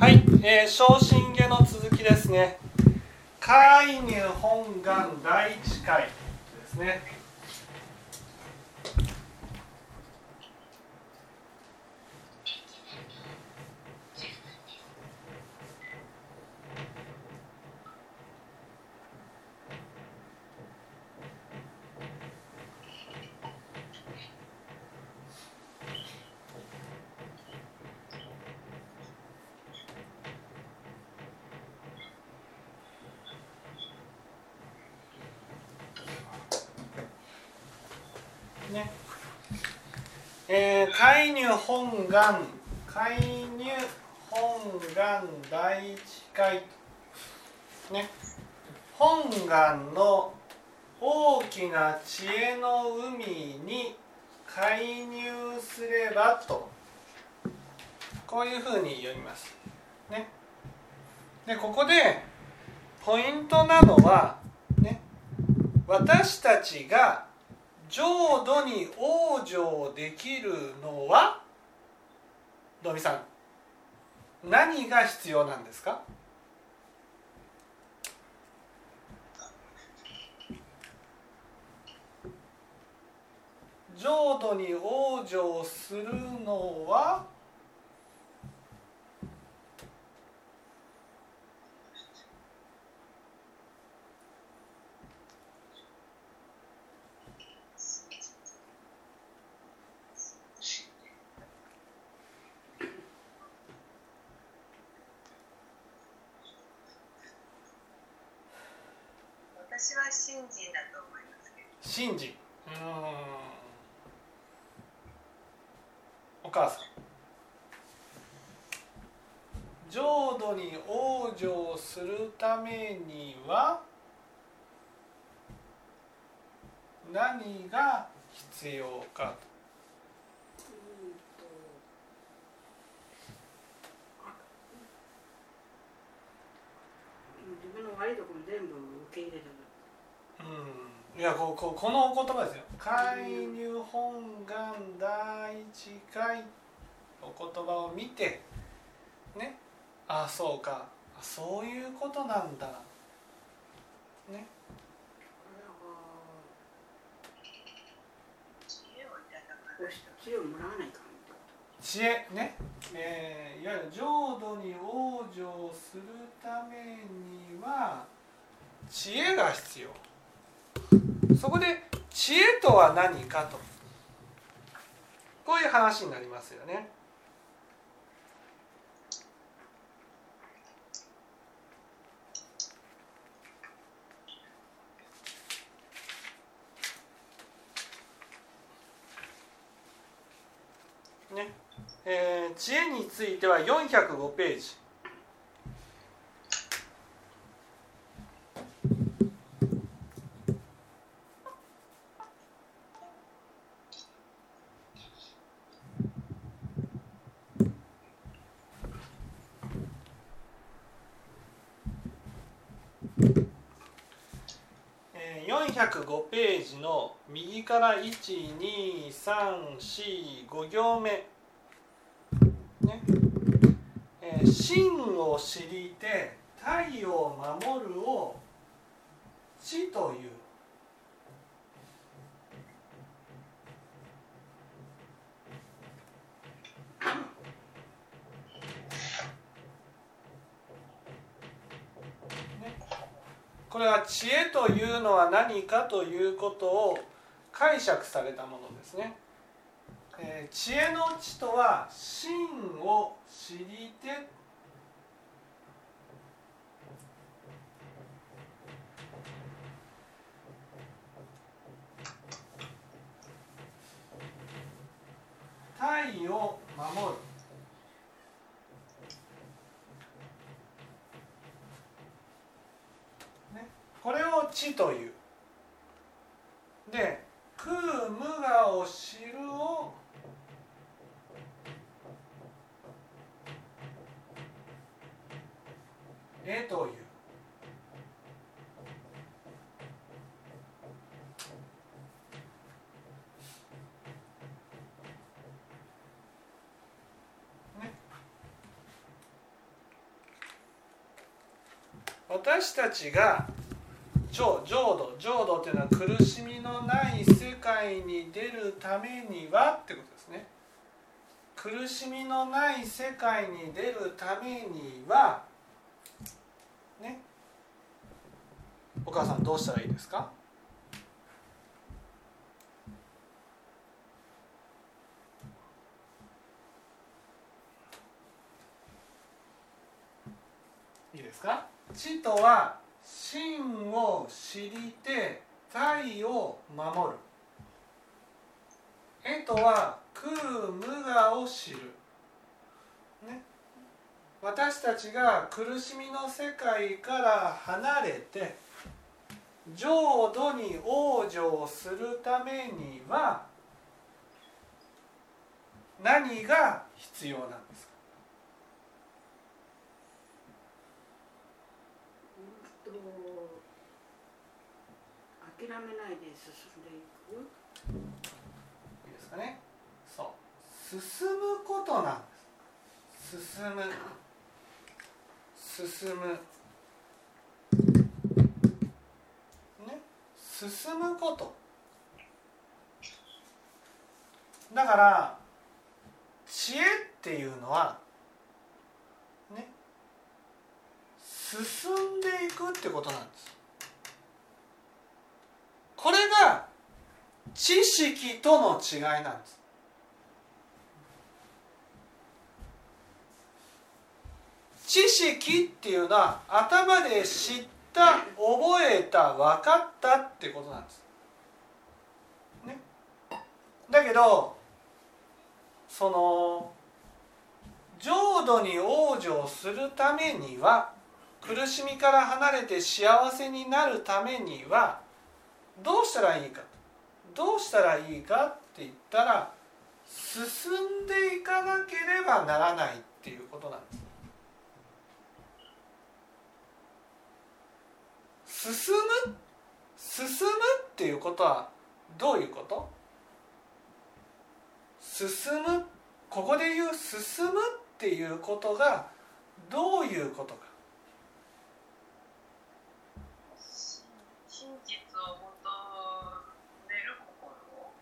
はい、えー、昇進下の続きですね。介入本願第一回ですね。ね。えー、介入本願。介入本願第一回。ね。本願の大きな知恵の海に介入すればと。こういうふうに読みます。ね、でここでポイントなのは、ね、私たちが浄土に往生できるのは土見さん何が必要なんですか？浄土に往生するのは私は信心だと思いますけど。信心お母さん。浄土に往生するためには何が必要かと分の悪いところ全部受け入れるうんいやこここのお言葉ですよ「介入本願第一回」お言葉を見てね。ああそうか。そういうことなんだ。ね。知恵をいただかこうした知恵をも。らわないかんっ知恵ね、えーいわゆる浄土に往生するためには知恵が必要。そこで知恵とは何かと。こういう話になりますよね。ね。えー知恵については405ページ。1234行目。ね。えー、真を知りて太陽を守るを知という。これは知恵というのは何かということを解釈されたものですね。えー知恵の知とは真を知りて体を守る。ね。これを知という。無我を知るを絵という。ね。私たちが浄浄土浄土っていうのは苦しみのない世界に出るためにはってことですね。苦しみのない世界に出るためにはね。お母さんどうしたらいいですか？いいですか？知とは真を知りて体を守る絵とは空無我を知る、ね、私たちが苦しみの世界から離れて浄土に往生するためには何が必要なんですかうんと諦めないで進んでいく。いいですかね。そう。進むことなんです。進む。進む。ね。進むこと。だから知恵っていうのはね。進んでいくってことなんです。これが知識との違いなんです知識っていうのは頭で知った覚えた分かったってことなんです。ね、だけどその浄土に往生するためには苦しみから離れて幸せになるためにはどうしたらいいか。どうしたらいいかって言ったら進んでいかなければならないっていうことなんです。進む？進むっていうことはどういうこと？進む？ここで言う進むっていうことがどういうことか真実を求める心うん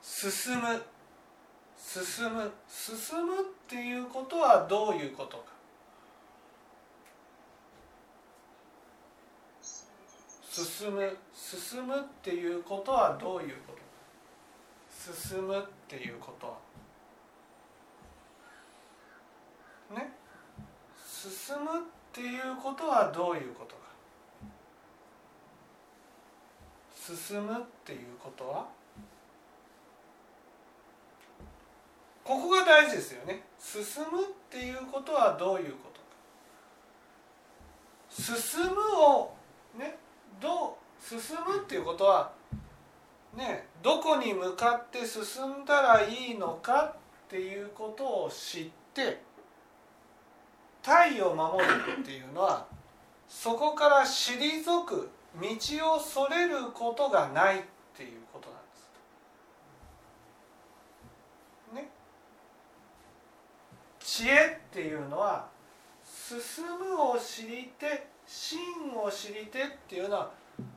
進む。進む。進むっていうことはどういうことか。進む。進むっていうことはどういうこと進むっていうことは。ね。進むっていうことはどういうことか。進むっていうことは？ここが大事ですよね。進むっていうことはどういうことか。進むをねどう進むっていうことはねどこに向かって進んだらいいのかっていうことを知って体を守るっていうのはそこから退く道をそれることがないっていうことなんです。ね。知恵っていうのは進むを知りて真を知りてっていうのは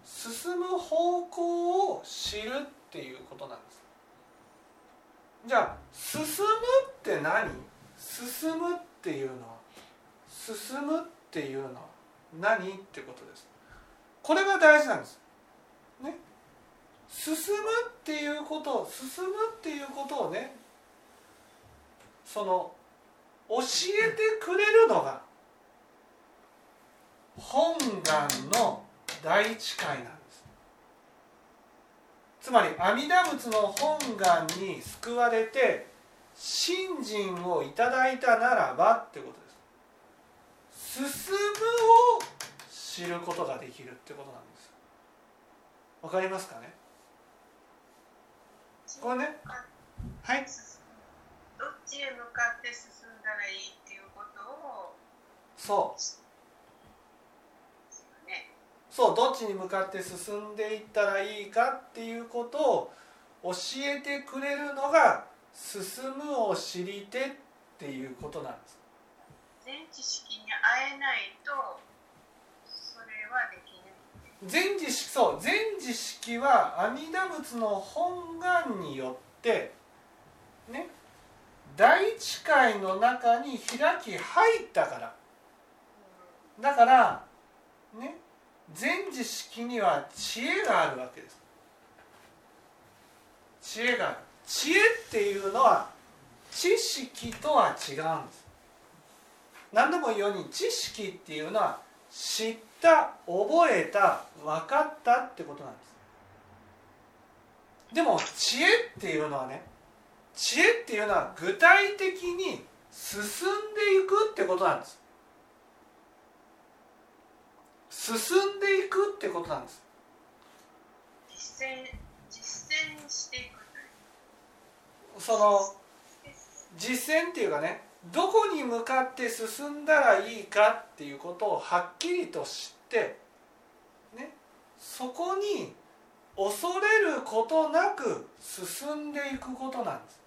進む方向を知るっていうことなんです。じゃあ進むって何？進むっていうのは進むっていうのは何ってことです。これが大事なんです。ね？進むっていうことを進むっていうことをねその教えてくれるのが本願の第一回なんです。つまり阿弥陀仏の本願に救われて信心をいただいたならばってことです。進むを知ることができるってことなんです。わかりますかね？これね。はい。どっちへ向かって進んだらいいっていうことをそう。そうどっちに向かって進んでいったらいいかっていうことを教えてくれるのが進むを知りてっていうことなんです。全知識に会えないと全知識そう全知識は阿弥陀仏の本願によってね第一界の中に開き入ったから。だからね全知識には知恵があるわけです。知恵がある。知恵っていうのは知識とは違うんです。何度も言うように知識っていうのは知った覚えた分かったってことなんです。でも知恵っていうのはね知恵っていうのは具体的に進んでいくってことなんです。進んでいくってことなんです。実践実践していくその実践っていうかねどこに向かって進んだらいいかっていうことをはっきりと知って、ね、そこに恐れることなく進んでいくことなんです。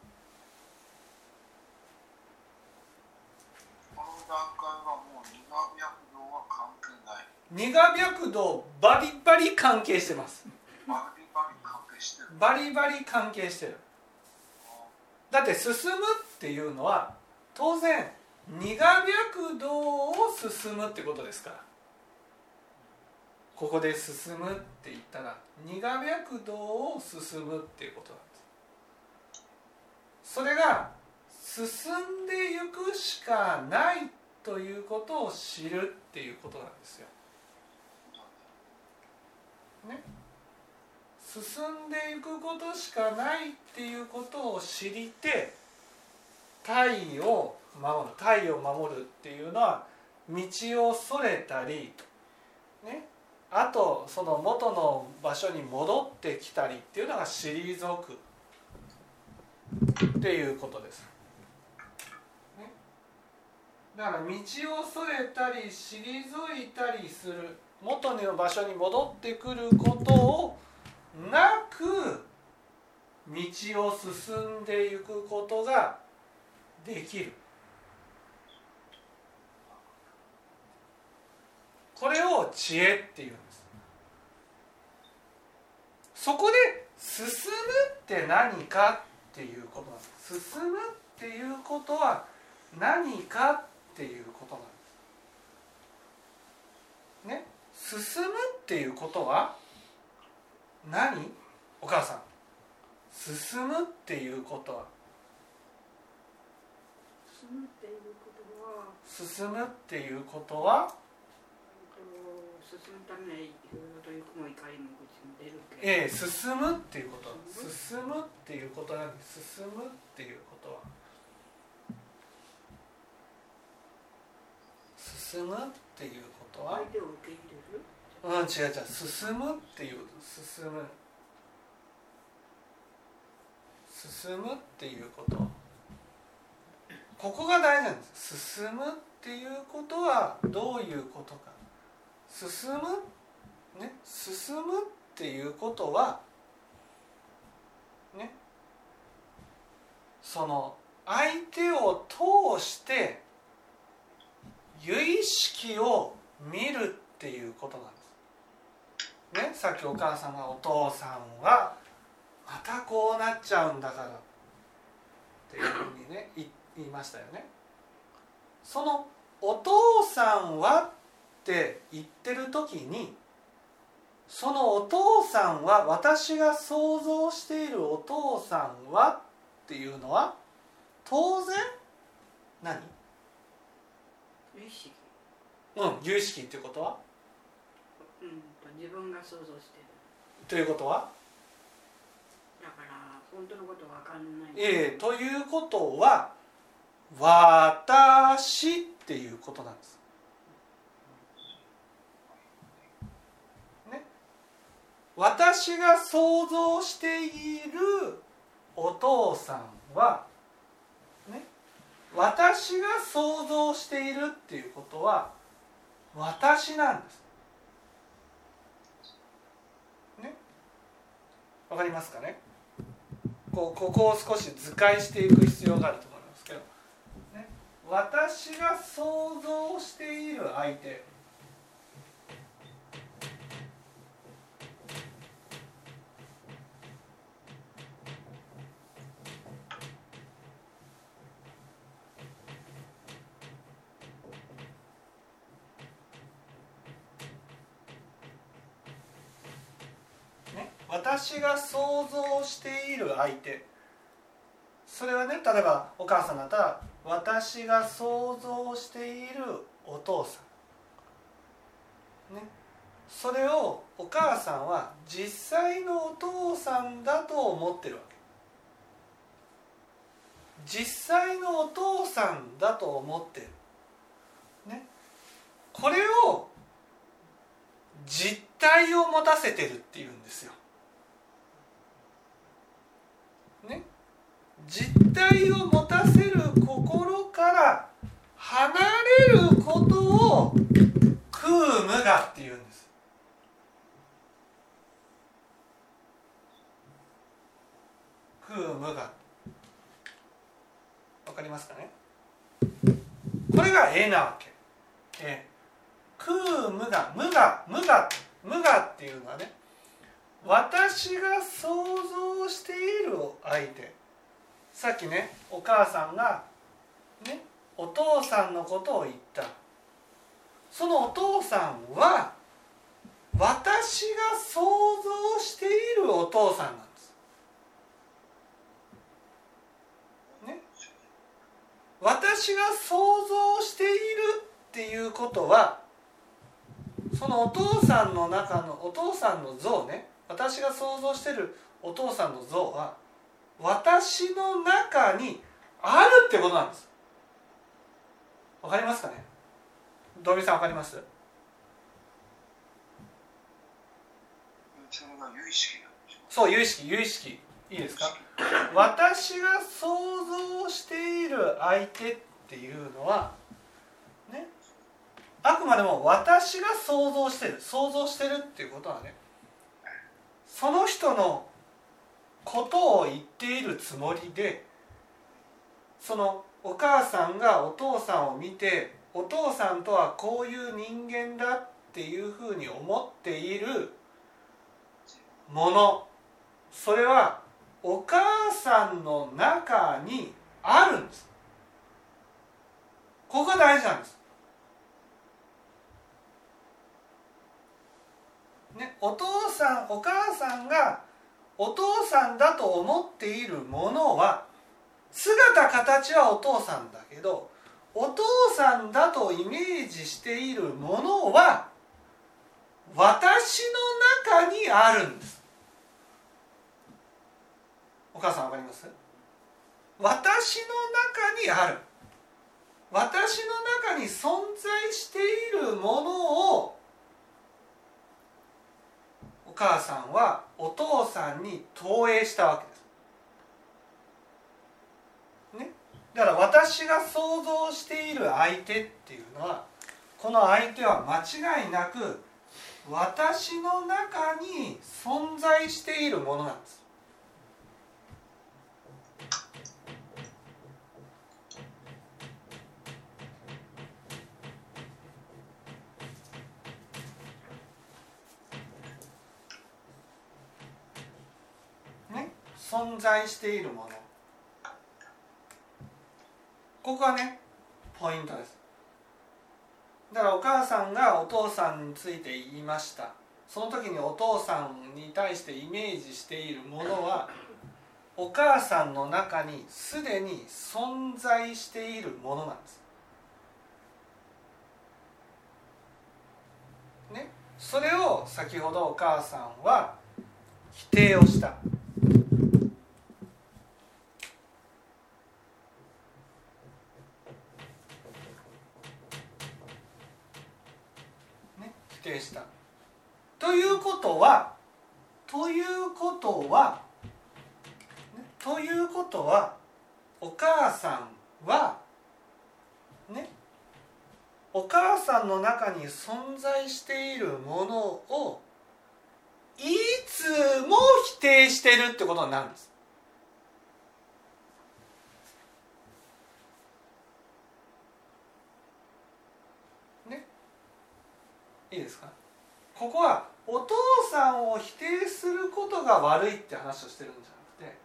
この段階はもう二眼脈動は関係ない二が白道バリバリ関係してます。バリバリ関係してるバリバリ関係してる。だって進むっていうのは当然二が白道を進むってことですからここで進むって言ったら二が白道を進むっていうことなんですそれが進んでいくしかないということを知るっていうことなんですよ。ね。進んでいくことしかないっていうことを知りて体を守る。体を守るっていうのは道をそれたりね。あとその元の場所に戻ってきたりっていうのが退くっていうことです。だから道をそれたり退いたりする元の場所に戻ってくることをなく道を進んでいくことができる。これを知恵っていうんです。そこで進むって何かっていうことなんです。進むっていうことは何かっていうことなんです。ね？進むっていうことは何？お母さん。進むっていうことは。進むっていうことは、進むっていうことは？えっと進むためにいろいろというも怒りも口も出るけど、ええ進むっていうこと。進むっていうことなんです。進むっていうことは進むっていうことは？相手を受け入れる？うん違う違う。進むっていう進む。進むっていうこと。ここが大事なんです。進むっていうことはどういうことか。進む？ね？進むっていうことはね？その相手を通して由意識を見るっていうことなんです。ね、さっきお母さんがお父さんはまたこうなっちゃうんだからっていうふうにね言いましたよね。そのお父さんはって言ってる時にそのお父さんは私が想像しているお父さんはっていうのは当然何？意識、うん有意識っていうことは？うん、と自分が想像してる。ということは？だから本当のことわかんない。ええということは私っていうことなんです。ね、私が想像しているお父さんは、ね、私が想像しているっていうことは私なんです。ね、わかりますかね？こうここを少し図解していく必要があると思いますけど、ね、私が想像している相手。私が想像している相手。それはね例えばお母さんだったら私が想像しているお父さん。ね。それをお母さんは実際のお父さんだと思ってるわけ。実際のお父さんだと思ってる。ね。これを実体を持たせてるっていうんですよ。実体を持たせる心から離れることを空無我っていうんです。空無我。わかりますかね？これが絵なわけ。え。空無我。無我。無我。無我っていうのはね私が想像している相手。さっきねお母さんがねお父さんのことを言った。そのお父さんは私が想像しているお父さんなんです。ね。私が想像しているっていうことはそのお父さんの中のお父さんの像ね。私が想像してるお父さんの像は私の中にあるってことなんです。わかりますかね？ドミさんわかります？そう有意識有意識。いいですか？私が想像している相手っていうのはね？あくまでも私が想像してる。想像してるっていうことはねその人のことを言っているつもりでそのお母さんがお父さんを見てお父さんとはこういう人間だっていうふうに思っているもの。それはお母さんの中にあるんです。ここが大事なんです。ね、お父さんお母さんがお父さんだと思っているものは姿形はお父さんだけどお父さんだとイメージしているものは私の中にあるんです。お母さんわかります？私の中にある。私の中に存在しているものを母さんはお父さんに投影したわけです。ね、だから私が想像している相手っていうのはこの相手は間違いなく私の中に存在しているものなんです。存在しているもの。ここがねポイントです。だからお母さんがお父さんについて言いました。その時にお父さんに対してイメージしているものはお母さんの中にすでに存在しているものなんです。ね。それを先ほどお母さんは否定をした。した。ということはということはということはお母さんはねお母さんの中に存在しているものをいつも否定してるってことになるんです。ね。いいですか？ここはお父さんを否定することが悪いって話をしてるんじゃなくて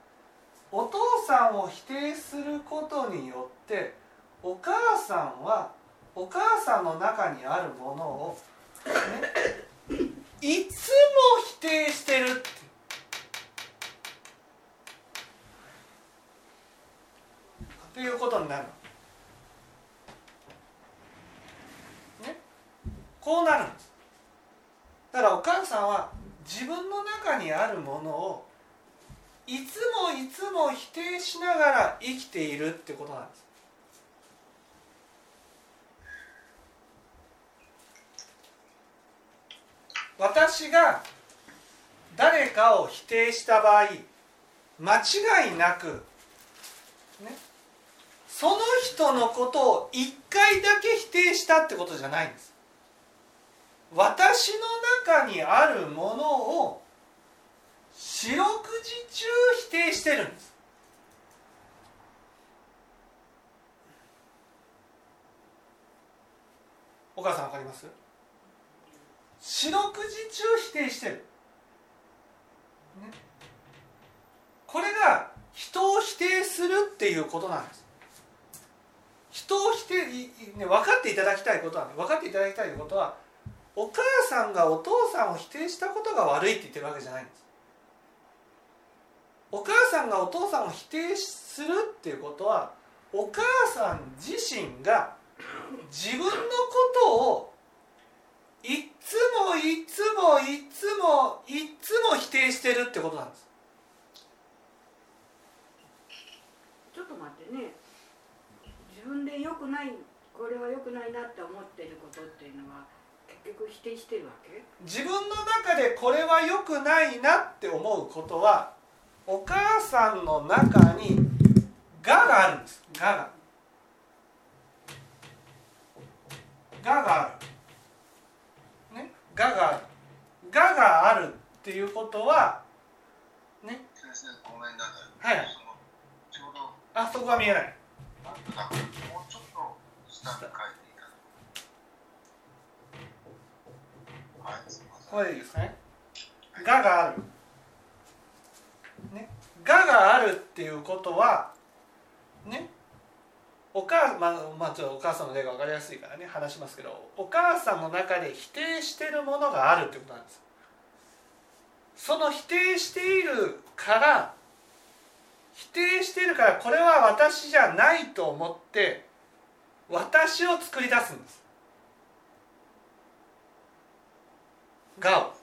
お父さんを否定することによってお母さんはお母さんの中にあるものを、ね、いつも否定してるって。いうことになるの。ね、こうなるさんは自分の中にあるものをいつもいつも否定しながら生きているってことなんです。私が誰かを否定した場合間違いなくねその人のことを一回だけ否定したってことじゃないんです。私の中にあるものを四六時中否定してるんです。お母さんわかります？四六時中否定してる、ね、これが人を否定するっていうことなんです。人を否定、ね、分かっていただきたいことは、ね、分かっていただきたいことはお母さんがお父さんを否定したことが悪いって言ってるわけじゃないんです。お母さんがお父さんを否定するっていうことはお母さん自身が自分のことをいつもいつもいつもいつも否定してるってことなんです。ちょっと待ってね。自分で良くないこれは良くないなって思ってることっていうのは結局否定してるわけ？自分の中でこれは良くないなって思うことはお母さんの中に「が」があるんです「が」が。ががある。ね、ががある。ががあるっていうことは、ね？先生ごめんなさはい。そのちょうどあそこは見えない。なんとなくもうちょっと下に書いていただはいすみませんこれでいいですね。ががある。ね。ががあるっていうことは、ね。お母まあ、まあ、ちょっとお母さんの例が分かりやすいからね話しますけどお母さんの中で否定してるものがあるってことなんですその否定しているから否定しているからこれは私じゃないと思って私を作り出すんですがを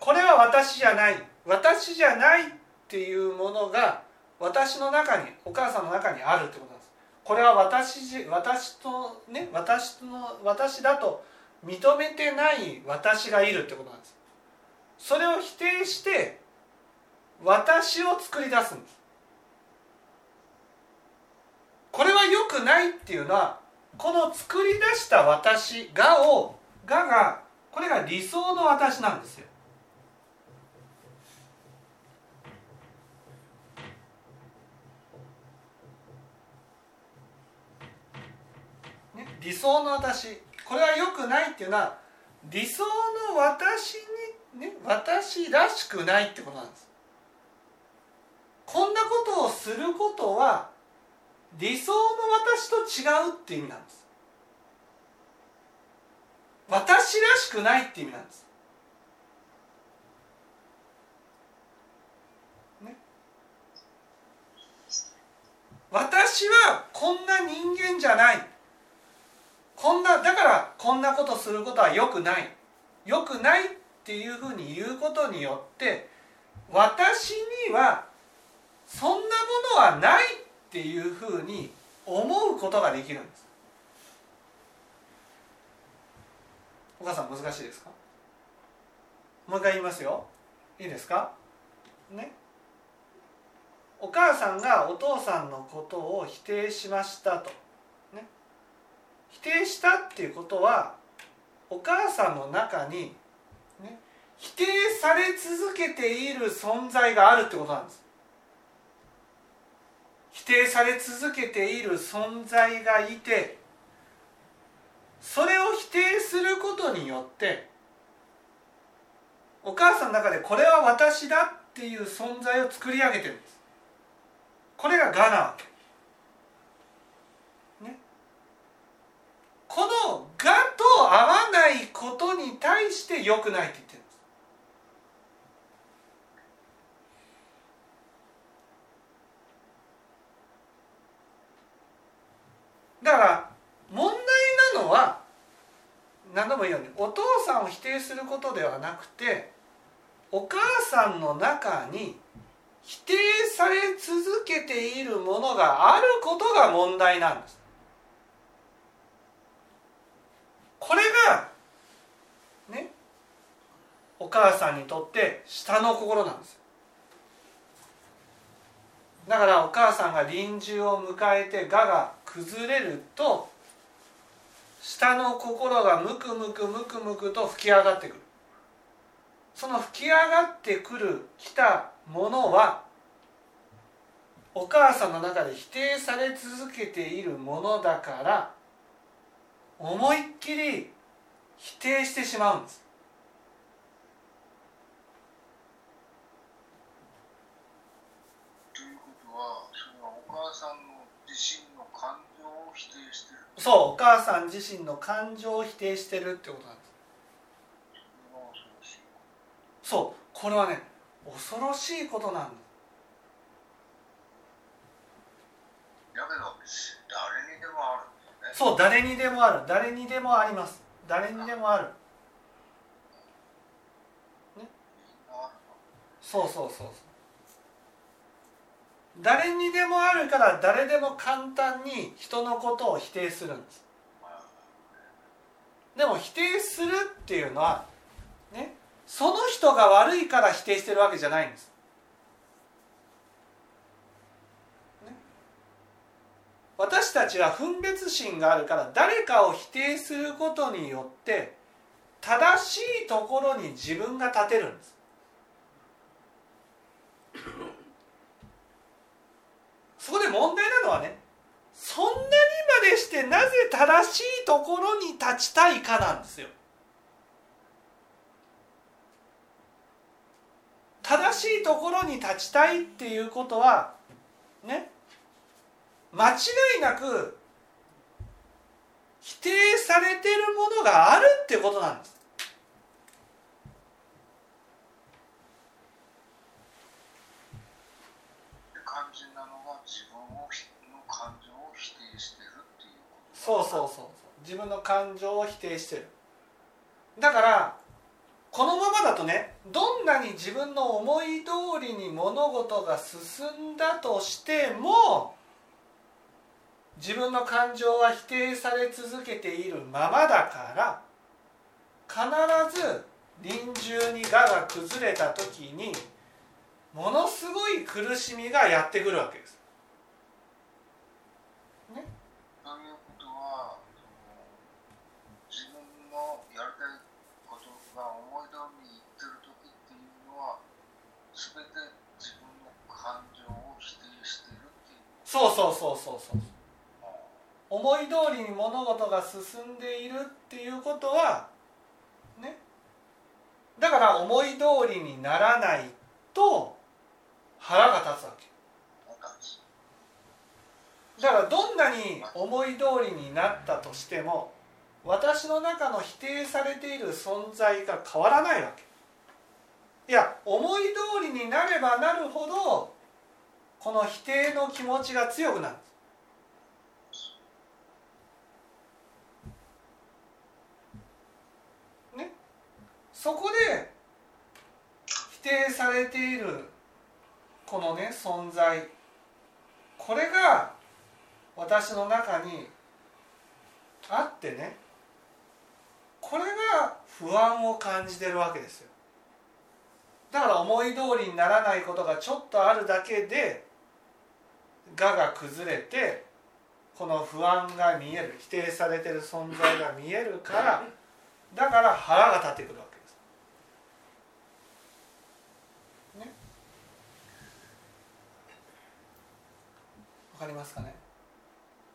これは私じゃない。私じゃないっていうものが私の中にお母さんの中にあるってことなんです。これは私じ私とね私の私だと認めてない私がいるってことなんです。それを否定して私を作り出すんです。これは良くないっていうのはこの作り出した私がをががこれが理想の私なんですよ。ね、理想の私。これは良くないっていうのは理想の私に、ね、私らしくないってことなんです。こんなことをすることは理想の私と違うって意味なんです。私らしくないって意味なんです。ね。私はこんな人間じゃない。こんなだからこんなことすることは良くない。良くないっていうふうに言うことによって私にはそんなものはないっていうふうに思うことができるんです。お母さん難しいですか？もう一回言いますよ。いいですか？ね。お母さんがお父さんのことを否定しましたと。ね。否定したっていうことはお母さんの中に、ね、否定され続けている存在があるってことなんです。否定され続けている存在がいてそれを否定することによってお母さんの中でこれは私だっていう存在を作り上げてるんです。これが我なわけ、ね、この「我」と合わないことに対して良くないって言ってるんです。だから問題のは何度もいいようにお父さんを否定することではなくてお母さんの中に否定され続けているものがあることが問題なんです。これがねお母さんにとって下の心なんですだからお母さんが臨終を迎えて我が崩れると下の心がムクムクムクムクと吹き上がってくる。その吹き上がってくる来たものはお母さんの中で否定され続けているものだから思いっきり否定してしまうんです。ということはそれはお母さんの自身の感情を否定してるそうお母さん自身の感情を否定してるってことなんです。そうこれはね恐ろしいことなんですだけど誰にでもあるね。そう誰にでもある。誰にでもあります。誰にでもある。みんなあるの。そうそうそうそう誰にでもあるから誰でも簡単に人のことを否定するんです。でも否定するっていうのはねその人が悪いから否定してるわけじゃないんです、ね、私たちは分別心があるから誰かを否定することによって正しいところに自分が立てるんです。そこで問題なのはねそんなにまでしてなぜ正しいところに立ちたいかなんですよ。正しいところに立ちたいっていうことはね間違いなく否定されてるものがあるってことなんですで肝心なのが自分をひの感情を否定してるっていうことそうそうそう自分の感情を否定してるだからこのままだとねどんなに自分の思い通りに物事が進んだとしても自分の感情は否定され続けているままだから必ず臨終に我が崩れた時にものすごい苦しみがやってくるわけです。ということはその自分のやりたいことが思い通りにいってる時っていうのは全て自分の感情を否定してるっていうそうそうそうそうそう。思い通りに物事が進んでいるっていうことはね。だから思い通りにならないと腹が立つわけ。だからどんなに思い通りになったとしても私の中の否定されている存在が変わらないわけ。いや思い通りになればなるほどこの否定の気持ちが強くなる。ね。そこで否定されているこのね存在。これが私の中にあってね。これが不安を感じてるわけですよ。だから思い通りにならないことがちょっとあるだけで我が崩れてこの不安が見える否定されてる存在が見えるからだから腹が立ってくるわけです。ね。わかりますかね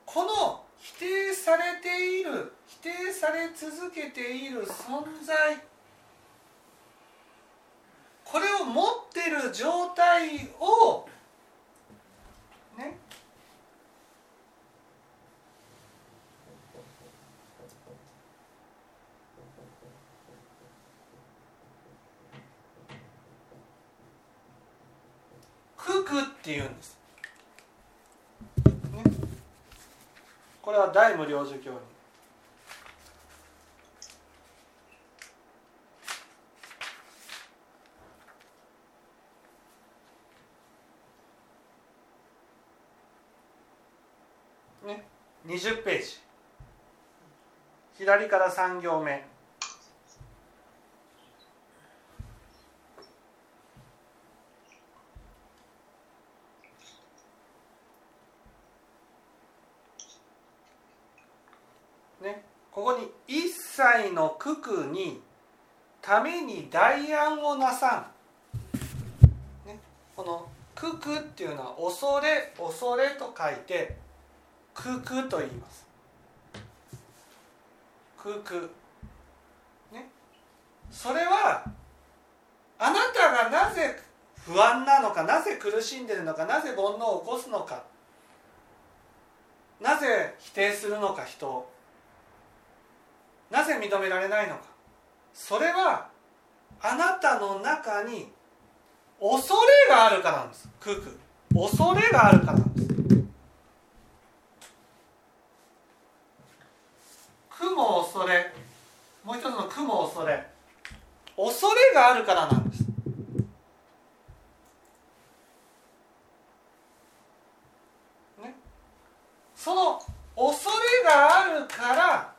この否定されている否定され続けている存在これを持ってる状態をって言うんです、ね、これは大無領寿教に。ね。20ページ。左から3行目。の九九にために代案をなさん」ね、この「九九」っていうのは「恐れ」「恐れ」と書いて「九九」と言います。九九。ねそれはあなたがなぜ不安なのかなぜ苦しんでるのかなぜ煩悩を起こすのかなぜ否定するのか人を。なぜ認められないのか。それはあなたの中に恐れがあるからなんです。クク。恐れがあるからなんです。苦も恐れ。もう一つの苦も恐れ。恐れがあるからなんです。ね。その恐れがあるから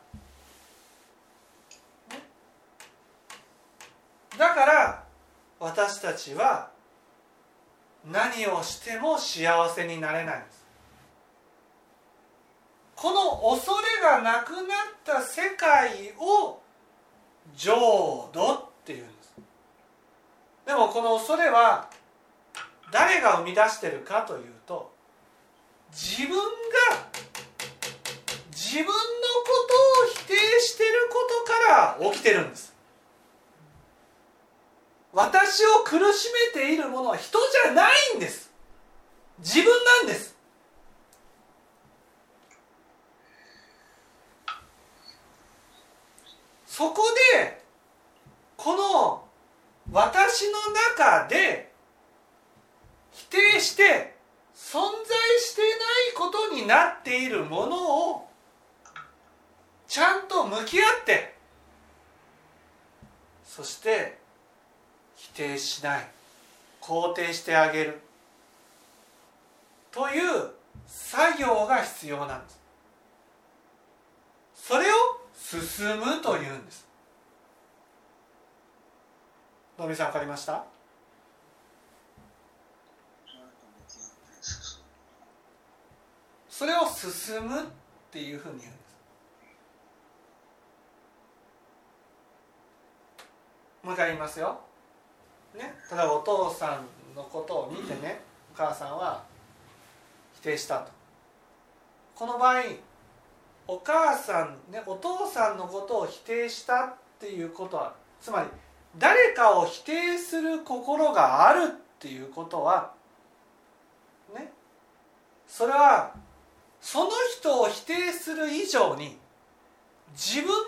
だから私たちは何をしても幸せになれないんです。この恐れがなくなった世界を浄土っていうんです。でもこの恐れは誰が生み出してるかというと自分が自分のことを否定してることから起きてるんです。私を苦しめているものは人じゃないんです。自分なんです。そこでこの私の中で否定して存在してないことになっているものをちゃんと向き合ってそして定しない。肯定してあげる。という作業が必要なんです。それを進むというんです。野見さん分かりました？それを進むっていうふうに言うんです。もう一回言いますよ。ね、例えばお父さんのことを見てねお母さんは否定したと。この場合お母さん、ね、お父さんのことを否定したっていうことはつまり誰かを否定する心があるっていうことはねそれはその人を否定する以上に自分のこ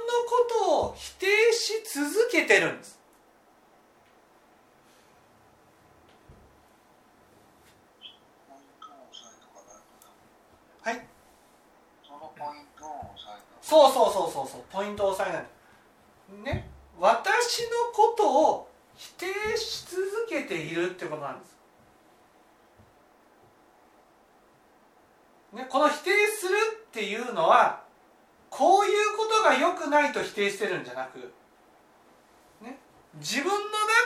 とを否定し続けてるんですはいそうそうそうそうそう。ポイントを押さえないね。私のことを否定し続けているってことなんです。ね、この否定するっていうのはこういうことが良くないと否定してるんじゃなく、ね、自分の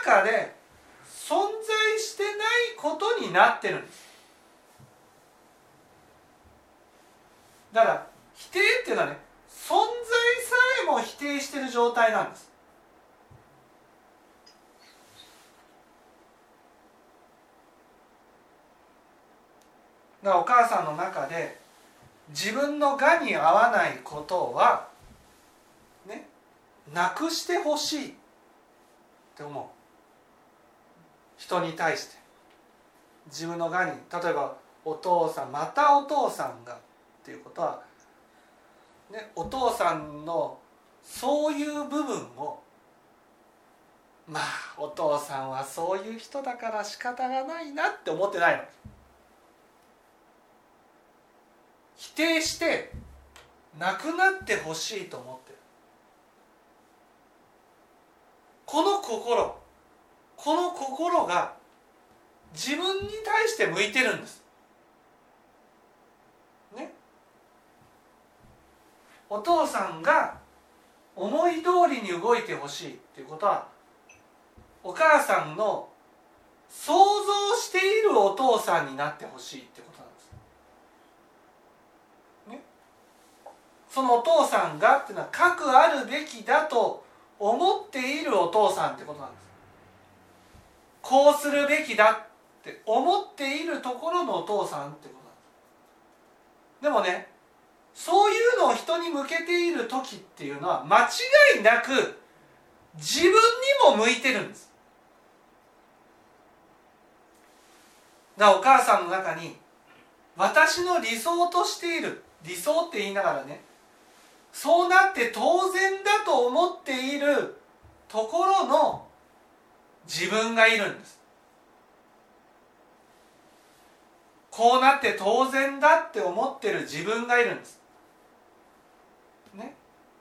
中で存在してないことになってるんです。だから否定っていうのはね存在さえも否定してる状態なんです。だからお母さんの中で自分のがに合わないことはねなくしてほしいって思う。人に対して。自分のがに例えばお父さんまたお父さんがっていうことは、ね、お父さんのそういう部分をまあお父さんはそういう人だから仕方がないなって思ってないの。否定してなくなってほしいと思ってる。この心この心が自分に対して向いてるんですねお父さんが思い通りに動いてほしいっていうことはお母さんの想像しているお父さんになってほしいってことなんです。ね、そのお父さんがっていうのは核あるべきだと思っているお父さんってことなんです。こうするべきだって思っているところのお父さんってことなんです。でもねそういうのを人に向けている時っていうのは間違いなく自分にも向いてるんです。だからお母さんの中に私の理想としている理想って言いながらねそうなって当然だと思っているところの自分がいるんです。こうなって当然だって思ってる自分がいるんです。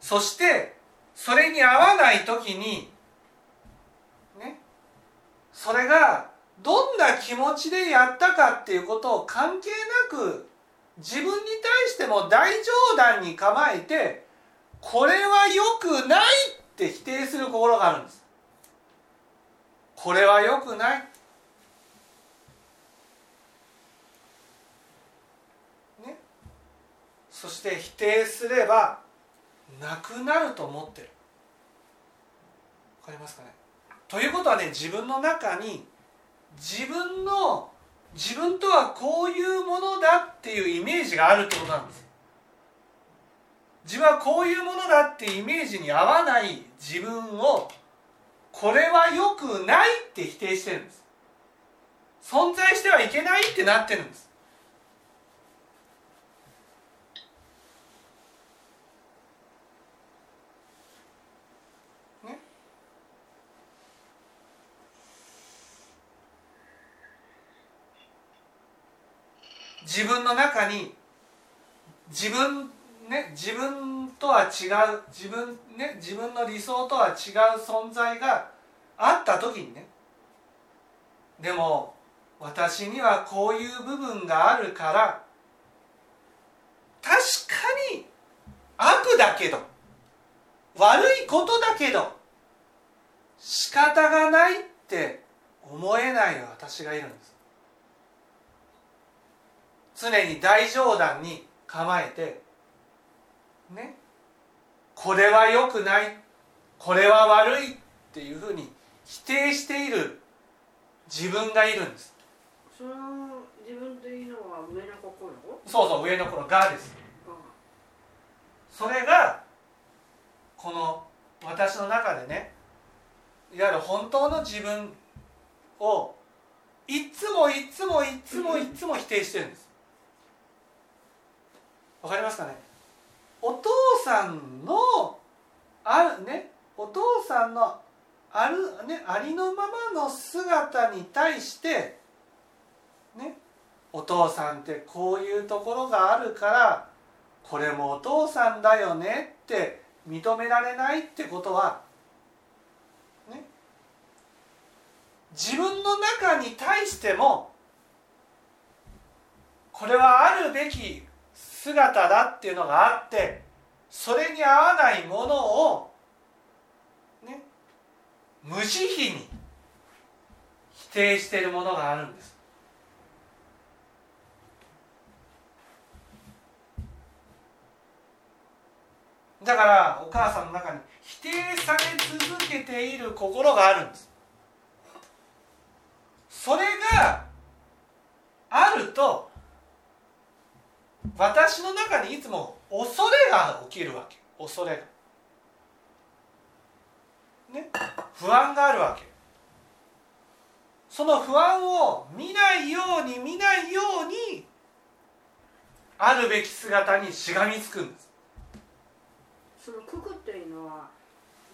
そしてそれに合わない時にねそれがどんな気持ちでやったかっていうことを関係なく自分に対しても大冗談に構えてこれは良くないって否定する心があるんです。これは良くない。ね。そして否定すればなくなると思ってる。わかりますかね？ということはね自分の中に自分の自分とはこういうものだっていうイメージがあるってことなんです自分はこういうものだってイメージに合わない自分をこれは良くないって否定してるんです。存在してはいけないってなってるんです。自分の中に自分ね自分とは違う自分ね自分の理想とは違う存在があった時にねでも私にはこういう部分があるから確かに悪だけど悪いことだけど仕方がないって思えない私がいるんです。常に大冗談に構えてねこれは良くないこれは悪いっていうふうに否定している自分がいるんです。その自分というのは上の心？そうそう上の心がです。それがこの私の中でねいわゆる本当の自分をいつもいつもいつもいつも否定してるんですわかりますかね？お父さんのあるね？お父さんのある、ね、ありのままの姿に対してね？お父さんってこういうところがあるからこれもお父さんだよねって認められないってことはね？自分の中に対してもこれはあるべき姿だっていうのがあってそれに合わないものをね無慈悲に否定しているものがあるんです。だからお母さんの中に否定され続けている心があるんです。それがあると私の中にいつも恐れが起きるわけ恐れが。ね。不安があるわけその不安を見ないように見ないようにあるべき姿にしがみつくんです。その九九っていうのは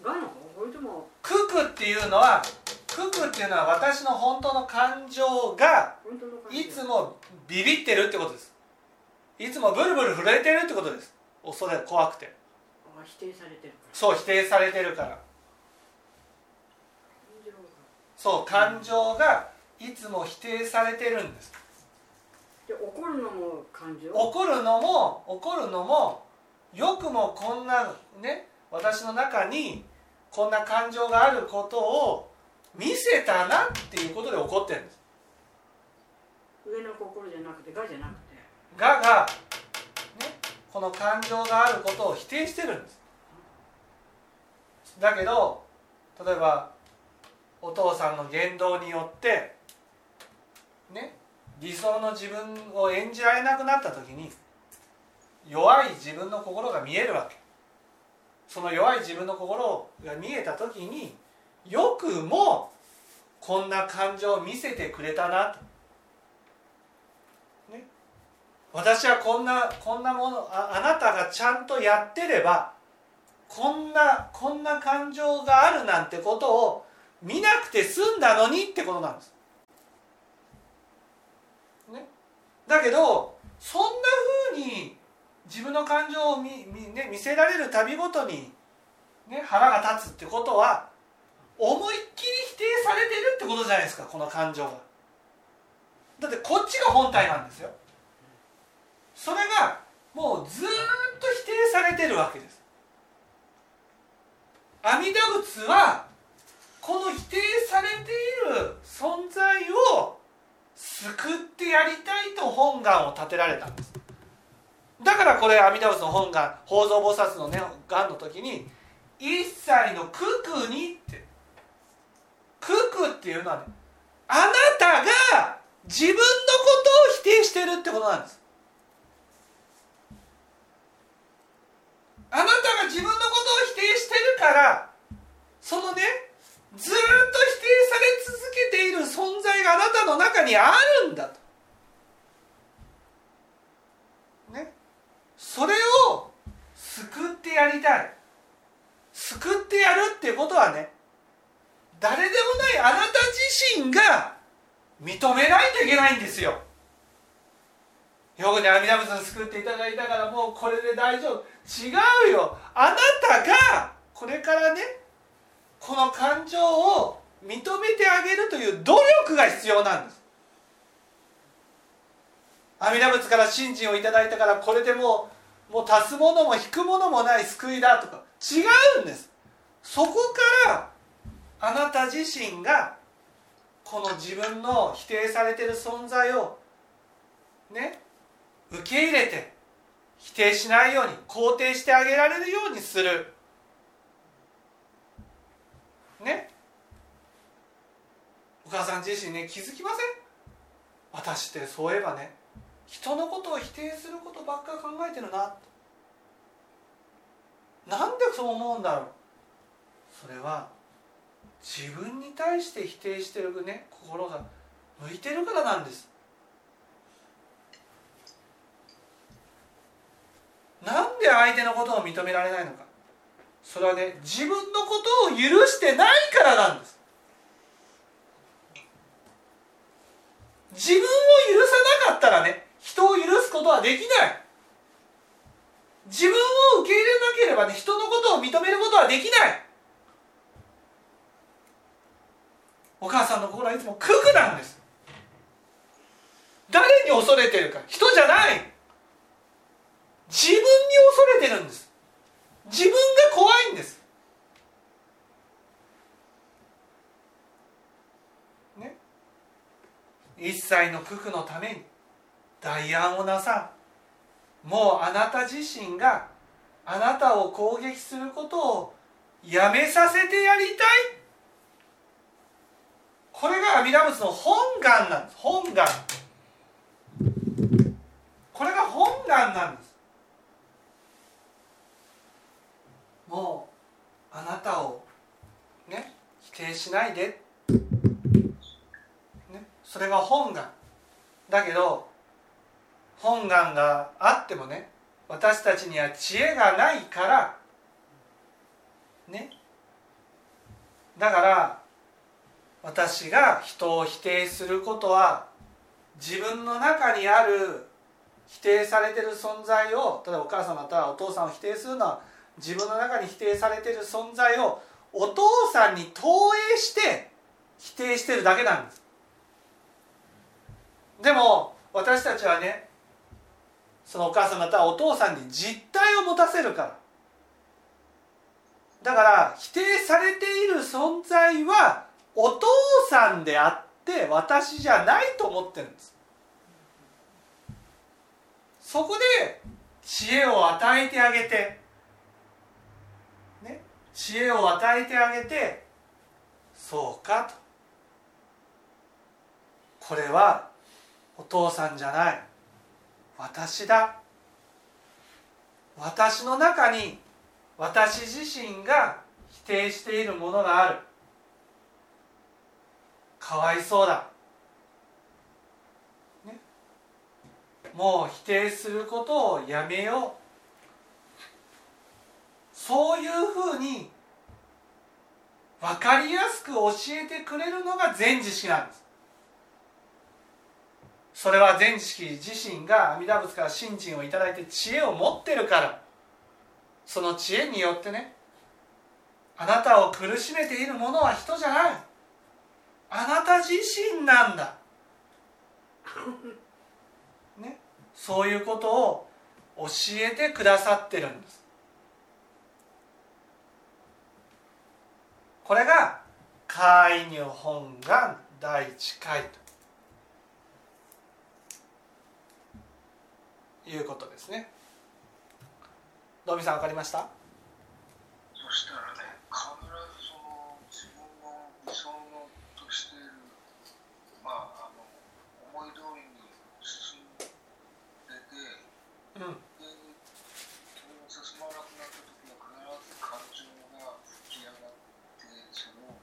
がのそれとも九九っていうのは九九っていうのは私の本当の感情がいつもビビってるってことですいつもブルブル震えてるってことです。恐れ怖くて。あ否定されてるそう否定されてるから。そう感情がいつも否定されてるんです。で怒るのも感情？怒るのも怒るのもよくもこんなね私の中にこんな感情があることを見せたなっていうことで怒ってるんです。上の心じゃなくてがじゃなくてがが、ね、この感情があることを否定してるんです。だけど例えばお父さんの言動によってね理想の自分を演じられなくなった時に弱い自分の心が見えるわけ。その弱い自分の心が見えた時によくもこんな感情を見せてくれたなと。私はこんなこんなものああなたがちゃんとやってればこんなこんな感情があるなんてことを見なくて済んだのにってことなんです。ね、だけどそんなふうに自分の感情を見見,、ね、見せられるたびごとに、ね、腹が立つってことは思いっきり否定されてるってことじゃないですかこの感情が。だってこっちが本体なんですよ。それがもうずっと否定されてるわけです。阿弥陀仏はこの否定されている存在を救ってやりたいと本願を立てられたんです。だからこれ阿弥陀仏の本願法蔵菩薩のね願の時に一切の九九にって九九っていうのはねあなたが自分のことを否定してるってことなんです。あなたが自分のことを否定してるからそのねずっと否定され続けている存在があなたの中にあるんだと。ね、それを救ってやりたい救ってやるっていうことはね誰でもないあなた自身が認めないといけないんですよ。よくね阿弥陀仏を救っていただいたからもうこれで大丈夫。違うよ。あなたがこれからねこの感情を認めてあげるという努力が必要なんです。阿弥陀仏から信心をいただいたからこれでもうもう足すものも引くものもない救いだとか。違うんです。そこからあなた自身がこの自分の否定されてる存在をね受け入れて否定しないように肯定してあげられるようにする。ね。お母さん自身ね気づきません？私ってそういえばね人のことを否定することばっか考えてるな。なんでそう思うんだろう？それは自分に対して否定してるね心が向いてるからなんです。なんで相手のことを認められないのか。それはね自分のことを許してないからなんです。自分を許さなかったらね人を許すことはできない。自分を受け入れなければね人のことを認めることはできない。お母さんの心はいつもククなんです。誰に恐れてるか。人じゃない。自分に恐れてるんです。自分が怖いんです。ね。一切の九九のために代案をなさもうあなた自身があなたを攻撃することをやめさせてやりたい。これが阿弥陀仏の本願なんです。本願。これが本願なんです。もうあなたをね否定しないで、ね、それが本願。だけど本願があってもね私たちには知恵がないから。ね。だから私が人を否定することは自分の中にある否定されてる存在を例えばお母様とはお父さんを否定するのは自分の中に否定されてる存在をお父さんに投影して否定してるだけなんです。でも私たちはねそのお母さんまたはお父さんに実態を持たせるから。だから否定されている存在はお父さんであって私じゃないと思ってるんです。そこで知恵を与えてあげて知恵を与えてあげてそうかと。これはお父さんじゃない。私だ。私の中に私自身が否定しているものがある。かわいそうだ、ね、もう否定することをやめよう。そういうふうに分かりやすく教えてくれるのが全知識なんです。それは全知識自身が阿弥陀仏から信心をいいて知恵を持ってるから。その知恵によってねあなたを苦しめているものは人じゃない。あなた自身なんだ、ね、そういうことを教えてくださってるんです。これが「介入本願第一回」ということですね。ドミさん分かりました？そしたらね必ずその自分の理想のとしているまああの思い通りに進んでてうんでそれが進まなくなった時は必ず感情が吹き上がってそれを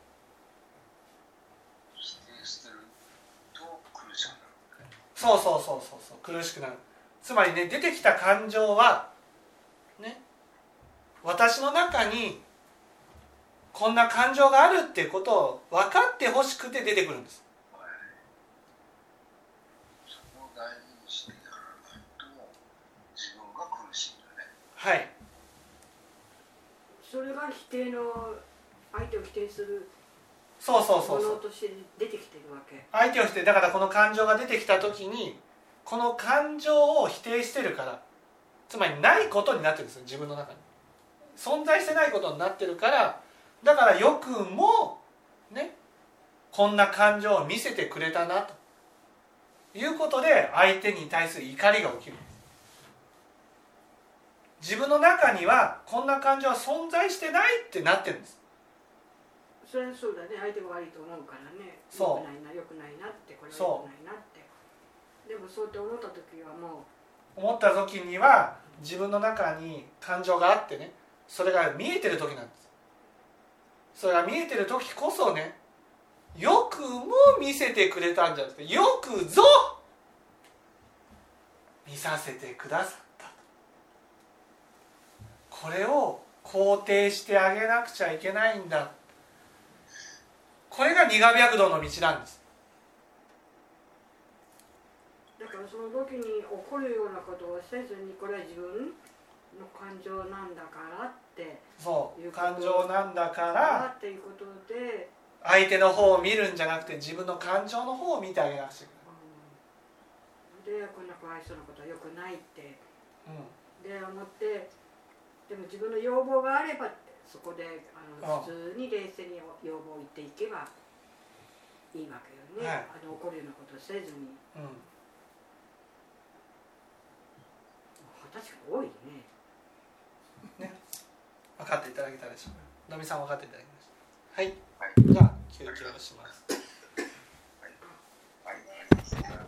否定してると苦しくなるわけそうそうそうそうそう。苦しくなる。つまりね出てきた感情はね私の中にこんな感情があるっていうことを分かってほしくて出てくるんです。はい。それが否定の相手を否定するそうそうそもうそう。出てきてるわけ。相手を否定だからこの感情が出てきた時にこの感情を否定してるからつまりないことになってるんですよ自分の中に。存在してないことになってるからだからよくもねこんな感情を見せてくれたなと。いうことで相手に対する怒りが起きる。自分の中にはこんな感情は存在してないってなってるんですそれはそうだね。相手が悪いと思うからね。そう。よくないなよくないなってこれはよくないなって。でもそうって思った時はも思った時には自分の中に感情があってね。それが見えてる時なんです。それが見えてる時こそねよくも見せてくれたんじゃなくてよくぞ見させてくださったこれを肯定してあげなくちゃいけないんだこれが苦白道の道なんです。うだからその時に起こるようなことをせずにこれは自分の感情なんだからってそう感情なんだかからっていうことで、相手の方を見るんじゃなくて自分の感情の方を見てあげなくちゃいけない。うん。でこんなかわいそうなことはよくないって。うん。で思ってでも自分の要望があればそこであの普通に冷静に要望を言っていけばいいわけよね、はい。あの怒るようなことをせずに。うん。確かに多いね。分かっていただけたでしょう。かのみさん分かっていただきました。はい、はい。じゃあ休憩をします。はい、はい